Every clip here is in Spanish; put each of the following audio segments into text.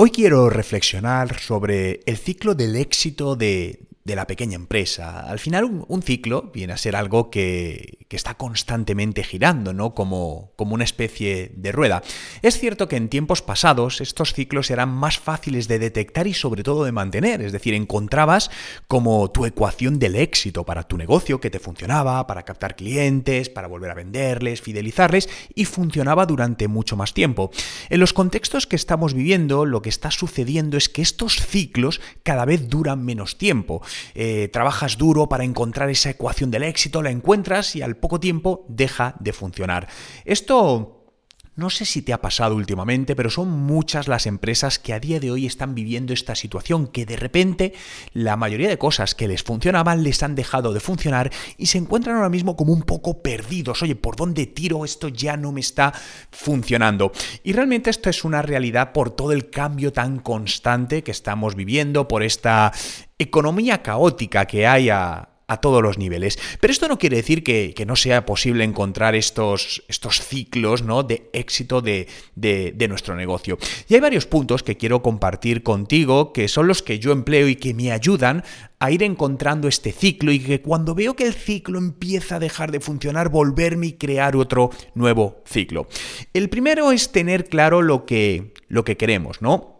Hoy quiero reflexionar sobre el ciclo del éxito de, de la pequeña empresa. Al final un, ciclo viene a ser algo que, está constantemente girando, ¿no? Como, como una especie de rueda. Es cierto que en tiempos pasados estos ciclos eran más fáciles de detectar y sobre todo de mantener, es decir, encontrabas como tu ecuación del éxito para tu negocio que te funcionaba, para captar clientes, para volver a venderles, fidelizarles y funcionaba durante mucho más tiempo. En los contextos que estamos viviendo, lo que está sucediendo es que estos ciclos cada vez duran menos tiempo. Eh, trabajas duro para encontrar esa ecuación del éxito, la encuentras y al poco tiempo deja de funcionar. Esto no sé si te ha pasado últimamente, pero son muchas las empresas que a día de hoy están viviendo esta situación, que de repente la mayoría de cosas que les funcionaban les han dejado de funcionar y se encuentran ahora mismo como un poco perdidos. Oye, ¿por dónde tiro? Esto ya no me está funcionando. Y realmente esto es una realidad por todo el cambio tan constante que estamos viviendo, por esta economía caótica que hay a, a todos los niveles. Pero esto no quiere decir que, no sea posible encontrar estos, estos ciclos ¿no? de éxito de, de, nuestro negocio. Y hay varios puntos que quiero compartir contigo, que son los que yo empleo y que me ayudan a ir encontrando este ciclo y que cuando veo que el ciclo empieza a dejar de funcionar, volverme y crear otro nuevo ciclo. El primero es tener claro lo que, lo que queremos, ¿no?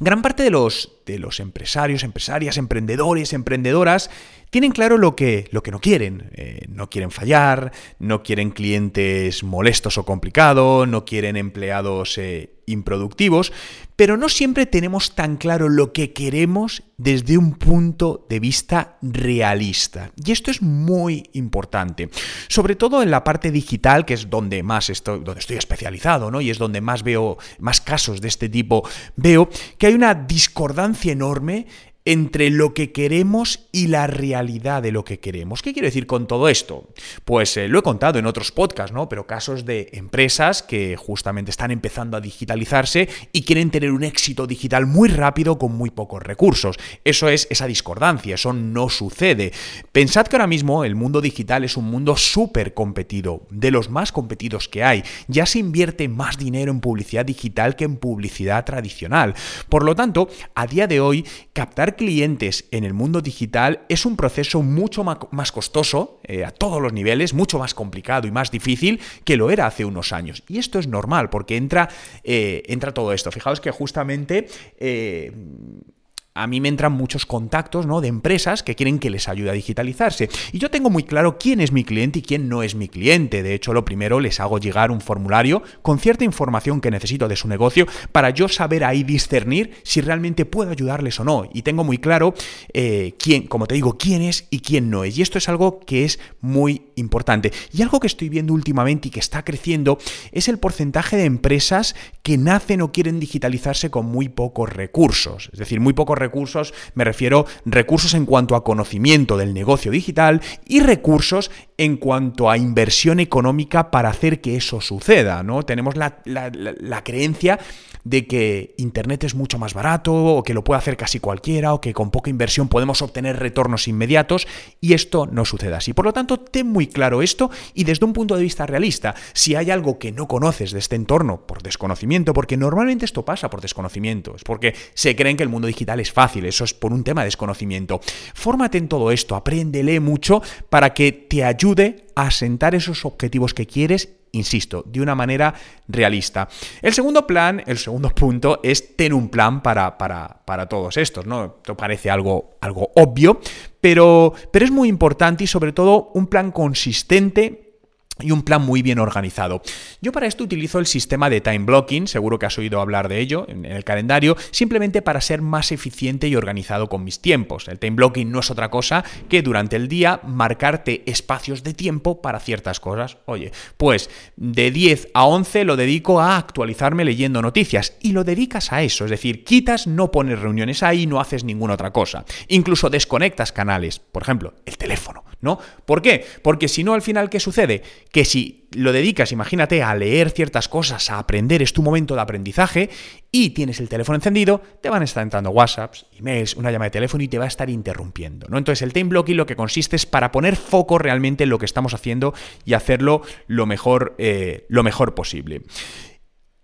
Gran parte de los, de los empresarios, empresarias, emprendedores, emprendedoras tienen claro lo que, lo que no quieren. Eh, no quieren fallar, no quieren clientes molestos o complicados, no quieren empleados eh, improductivos, pero no siempre tenemos tan claro lo que queremos desde un punto de vista realista. Y esto es muy importante, sobre todo en la parte digital, que es donde más estoy, estoy especializado, ¿no? Y es donde más veo más casos de este tipo. Veo que hay una discordancia enorme entre lo que queremos y la realidad de lo que queremos. ¿Qué quiero decir con todo esto? Pues eh, lo he contado en otros podcasts, ¿no? Pero casos de empresas que justamente están empezando a digitalizarse y quieren tener un éxito digital muy rápido con muy pocos recursos. Eso es esa discordancia, eso no sucede. Pensad que ahora mismo el mundo digital es un mundo súper competido, de los más competidos que hay. Ya se invierte más dinero en publicidad digital que en publicidad tradicional. Por lo tanto, a día de hoy, captar clientes en el mundo digital es un proceso mucho más costoso eh, a todos los niveles, mucho más complicado y más difícil que lo era hace unos años. Y esto es normal porque entra, eh, entra todo esto. Fijaos que justamente... Eh, a mí me entran muchos contactos ¿no? de empresas que quieren que les ayude a digitalizarse. Y yo tengo muy claro quién es mi cliente y quién no es mi cliente. De hecho, lo primero les hago llegar un formulario con cierta información que necesito de su negocio para yo saber ahí discernir si realmente puedo ayudarles o no. Y tengo muy claro eh, quién, como te digo, quién es y quién no es. Y esto es algo que es muy importante. Y algo que estoy viendo últimamente y que está creciendo es el porcentaje de empresas que nacen o quieren digitalizarse con muy pocos recursos. Es decir, muy pocos recursos, me refiero recursos en cuanto a conocimiento del negocio digital y recursos en cuanto a inversión económica para hacer que eso suceda, ¿no? Tenemos la, la creencia de que Internet es mucho más barato o que lo puede hacer casi cualquiera o que con poca inversión podemos obtener retornos inmediatos y esto no sucede así. Por lo tanto, ten muy claro esto y desde un punto de vista realista, si hay algo que no conoces de este entorno por desconocimiento, porque normalmente esto pasa por desconocimiento, es porque se creen que el mundo digital es fácil, eso es por un tema de desconocimiento. Fórmate en todo esto, apréndele mucho para que te ayude a asentar esos objetivos que quieres insisto, de una manera realista. El segundo plan, el segundo punto, es tener un plan para, para, para todos estos, ¿no? Esto parece algo, algo obvio, pero, pero es muy importante y sobre todo un plan consistente y un plan muy bien organizado. Yo para esto utilizo el sistema de time blocking, seguro que has oído hablar de ello en el calendario, simplemente para ser más eficiente y organizado con mis tiempos. El time blocking no es otra cosa que durante el día marcarte espacios de tiempo para ciertas cosas. Oye, pues de 10 a 11 lo dedico a actualizarme leyendo noticias y lo dedicas a eso, es decir, quitas, no pones reuniones ahí, no haces ninguna otra cosa. Incluso desconectas canales, por ejemplo, el teléfono. ¿No? ¿Por qué? Porque si no, al final, ¿qué sucede? Que si lo dedicas, imagínate, a leer ciertas cosas, a aprender, es tu momento de aprendizaje, y tienes el teléfono encendido, te van a estar entrando WhatsApps, emails, una llamada de teléfono y te va a estar interrumpiendo, ¿no? Entonces, el time blocking lo que consiste es para poner foco realmente en lo que estamos haciendo y hacerlo lo mejor, eh, lo mejor posible.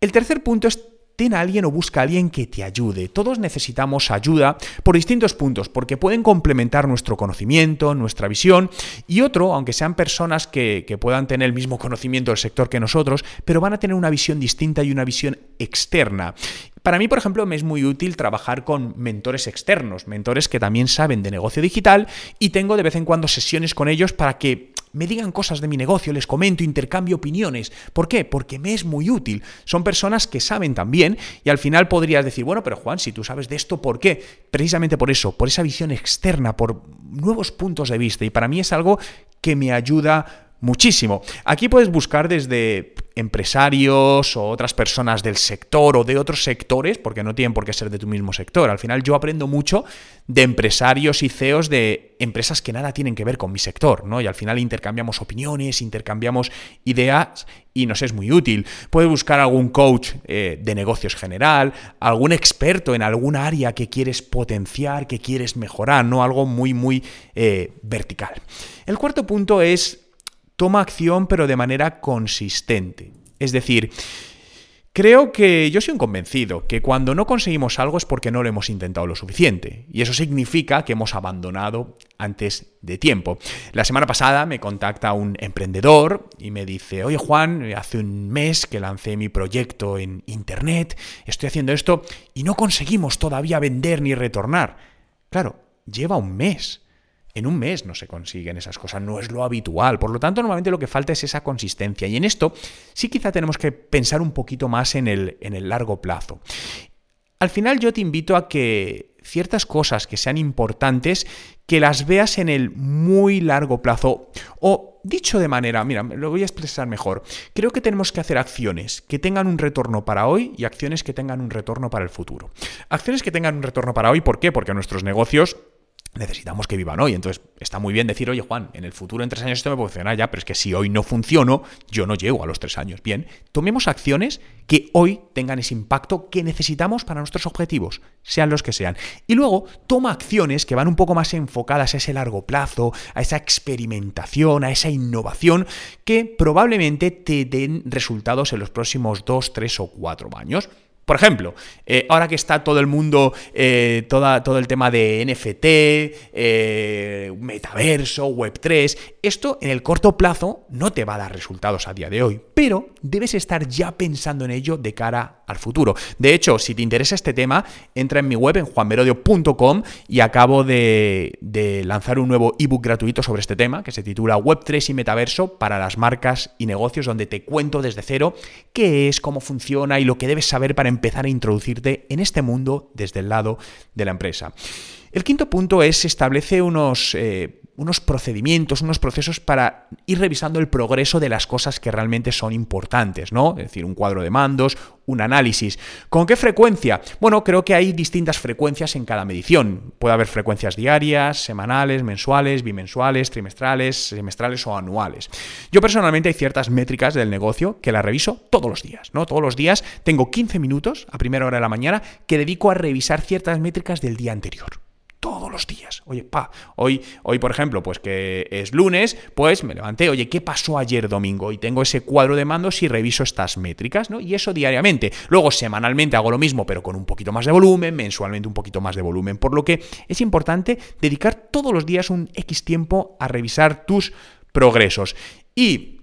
El tercer punto es ten a alguien o busca a alguien que te ayude. Todos necesitamos ayuda por distintos puntos, porque pueden complementar nuestro conocimiento, nuestra visión, y otro, aunque sean personas que, puedan tener el mismo conocimiento del sector que nosotros, pero van a tener una visión distinta y una visión externa. Para mí, por ejemplo, me es muy útil trabajar con mentores externos, mentores que también saben de negocio digital y tengo de vez en cuando sesiones con ellos para que me digan cosas de mi negocio, les comento, intercambio opiniones. ¿Por qué? Porque me es muy útil. Son personas que saben también y al final podrías decir, bueno, pero Juan, si tú sabes de esto, ¿por qué? Precisamente por eso, por esa visión externa, por nuevos puntos de vista. Y para mí es algo que me ayuda muchísimo. Aquí puedes buscar desde empresarios o otras personas del sector o de otros sectores, porque no tienen por qué ser de tu mismo sector. Al final yo aprendo mucho de empresarios y CEOs de empresas que nada tienen que ver con mi sector, ¿no? Y al final intercambiamos opiniones, intercambiamos ideas y nos es muy útil. Puedes buscar algún coach eh, de negocios general, algún experto en alguna área que quieres potenciar, que quieres mejorar, ¿no? Algo muy, muy eh, vertical. El cuarto punto es toma acción pero de manera consistente. Es decir, creo que yo soy un convencido que cuando no conseguimos algo es porque no lo hemos intentado lo suficiente. Y eso significa que hemos abandonado antes de tiempo. La semana pasada me contacta un emprendedor y me dice, oye Juan, hace un mes que lancé mi proyecto en Internet, estoy haciendo esto y no conseguimos todavía vender ni retornar. Claro, lleva un mes. En un mes no se consiguen esas cosas, no es lo habitual. Por lo tanto, normalmente lo que falta es esa consistencia. Y en esto sí quizá tenemos que pensar un poquito más en el, en el largo plazo. Al final yo te invito a que ciertas cosas que sean importantes, que las veas en el muy largo plazo. O dicho de manera, mira, lo voy a expresar mejor. Creo que tenemos que hacer acciones que tengan un retorno para hoy y acciones que tengan un retorno para el futuro. Acciones que tengan un retorno para hoy, ¿por qué? Porque nuestros negocios necesitamos que vivan hoy. Entonces, está muy bien decir, oye Juan, en el futuro en tres años esto me puede funcionar ya, pero es que si hoy no funciono, yo no llego a los tres años. Bien, tomemos acciones que hoy tengan ese impacto que necesitamos para nuestros objetivos, sean los que sean. Y luego, toma acciones que van un poco más enfocadas a ese largo plazo, a esa experimentación, a esa innovación, que probablemente te den resultados en los próximos dos, tres o cuatro años. Por ejemplo, eh, ahora que está todo el mundo, eh, todo el tema de NFT, eh, metaverso, Web3, esto en el corto plazo no te va a dar resultados a día de hoy, pero debes estar ya pensando en ello de cara al futuro. De hecho, si te interesa este tema, entra en mi web en juanmerodio.com y acabo de, de lanzar un nuevo ebook gratuito sobre este tema que se titula Web3 y Metaverso para las marcas y negocios, donde te cuento desde cero qué es, cómo funciona y lo que debes saber para empezar a introducirte en este mundo desde el lado de la empresa. El quinto punto es establece unos, eh, unos procedimientos, unos procesos para ir revisando el progreso de las cosas que realmente son importantes, ¿no? Es decir, un cuadro de mandos, un análisis. ¿Con qué frecuencia? Bueno, creo que hay distintas frecuencias en cada medición. Puede haber frecuencias diarias, semanales, mensuales, bimensuales, trimestrales, semestrales o anuales. Yo personalmente hay ciertas métricas del negocio que las reviso todos los días, ¿no? Todos los días tengo 15 minutos a primera hora de la mañana que dedico a revisar ciertas métricas del día anterior días. Oye, pa, hoy, hoy por ejemplo, pues que es lunes, pues me levanté, oye, ¿qué pasó ayer domingo? Y tengo ese cuadro de mandos y reviso estas métricas, ¿no? Y eso diariamente. Luego, semanalmente hago lo mismo, pero con un poquito más de volumen, mensualmente un poquito más de volumen. Por lo que es importante dedicar todos los días un X tiempo a revisar tus progresos. Y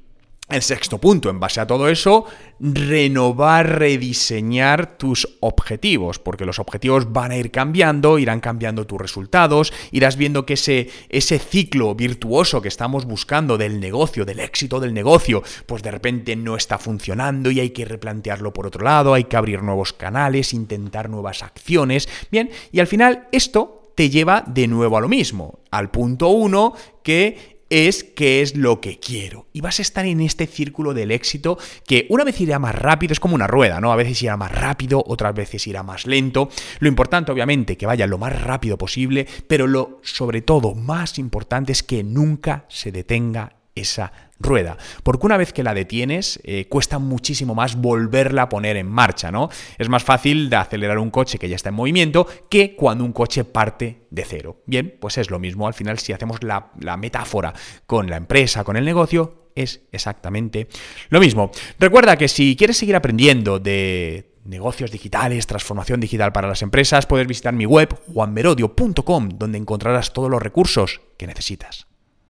el sexto punto, en base a todo eso, renovar, rediseñar tus objetivos, porque los objetivos van a ir cambiando, irán cambiando tus resultados, irás viendo que ese, ese ciclo virtuoso que estamos buscando del negocio, del éxito del negocio, pues de repente no está funcionando y hay que replantearlo por otro lado, hay que abrir nuevos canales, intentar nuevas acciones. Bien, y al final esto te lleva de nuevo a lo mismo, al punto uno que es qué es lo que quiero. Y vas a estar en este círculo del éxito que una vez irá más rápido, es como una rueda, ¿no? A veces irá más rápido, otras veces irá más lento. Lo importante, obviamente, que vaya lo más rápido posible, pero lo sobre todo más importante es que nunca se detenga esa rueda. Porque una vez que la detienes, eh, cuesta muchísimo más volverla a poner en marcha, ¿no? Es más fácil de acelerar un coche que ya está en movimiento que cuando un coche parte de cero. Bien, pues es lo mismo. Al final, si hacemos la, la metáfora con la empresa, con el negocio, es exactamente lo mismo. Recuerda que si quieres seguir aprendiendo de negocios digitales, transformación digital para las empresas, puedes visitar mi web juanmerodio.com donde encontrarás todos los recursos que necesitas.